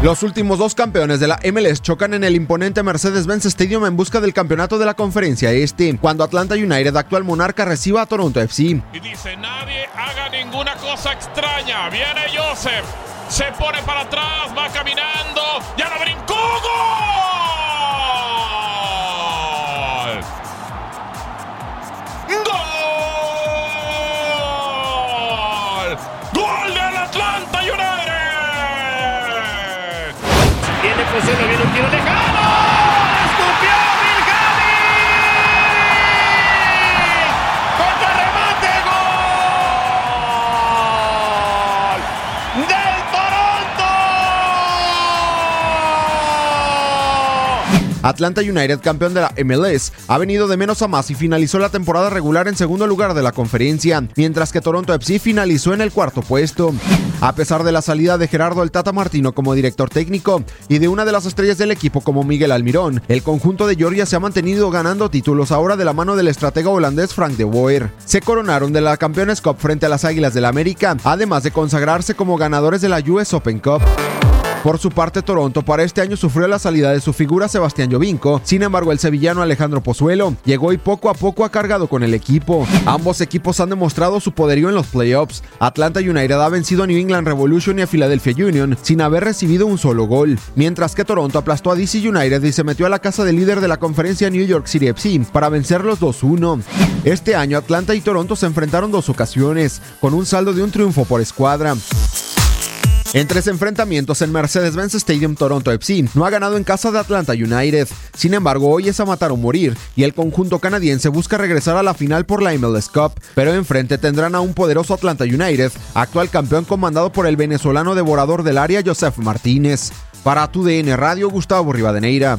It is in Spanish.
Los últimos dos campeones de la MLS chocan en el imponente Mercedes-Benz Stadium en busca del campeonato de la conferencia este, cuando Atlanta United, actual monarca, reciba a Toronto FC. Y dice, nadie haga ninguna cosa extraña. Viene Joseph, se pone para atrás, va caminando, ya lo brincó, ¡Gol! José, viene un tiro lejano. Atlanta United, campeón de la MLS, ha venido de menos a más y finalizó la temporada regular en segundo lugar de la conferencia, mientras que Toronto FC finalizó en el cuarto puesto. A pesar de la salida de Gerardo el Tata Martino como director técnico y de una de las estrellas del equipo como Miguel Almirón, el conjunto de Georgia se ha mantenido ganando títulos ahora de la mano del estratega holandés Frank de Boer. Se coronaron de la Campeones Cup frente a las Águilas del la América, además de consagrarse como ganadores de la US Open Cup. Por su parte, Toronto para este año sufrió la salida de su figura Sebastián Jovinko. Sin embargo, el sevillano Alejandro Pozuelo llegó y poco a poco ha cargado con el equipo. Ambos equipos han demostrado su poderío en los playoffs. Atlanta United ha vencido a New England Revolution y a Philadelphia Union sin haber recibido un solo gol, mientras que Toronto aplastó a DC United y se metió a la casa del líder de la conferencia New York City FC para vencerlos 2-1. Este año Atlanta y Toronto se enfrentaron dos ocasiones, con un saldo de un triunfo por escuadra. En tres enfrentamientos en Mercedes-Benz Stadium Toronto FC no ha ganado en casa de Atlanta United. Sin embargo, hoy es a matar o morir y el conjunto canadiense busca regresar a la final por la MLS Cup, pero enfrente tendrán a un poderoso Atlanta United, actual campeón comandado por el venezolano devorador del área Joseph Martínez. Para tu DN Radio, Gustavo Rivadeneira.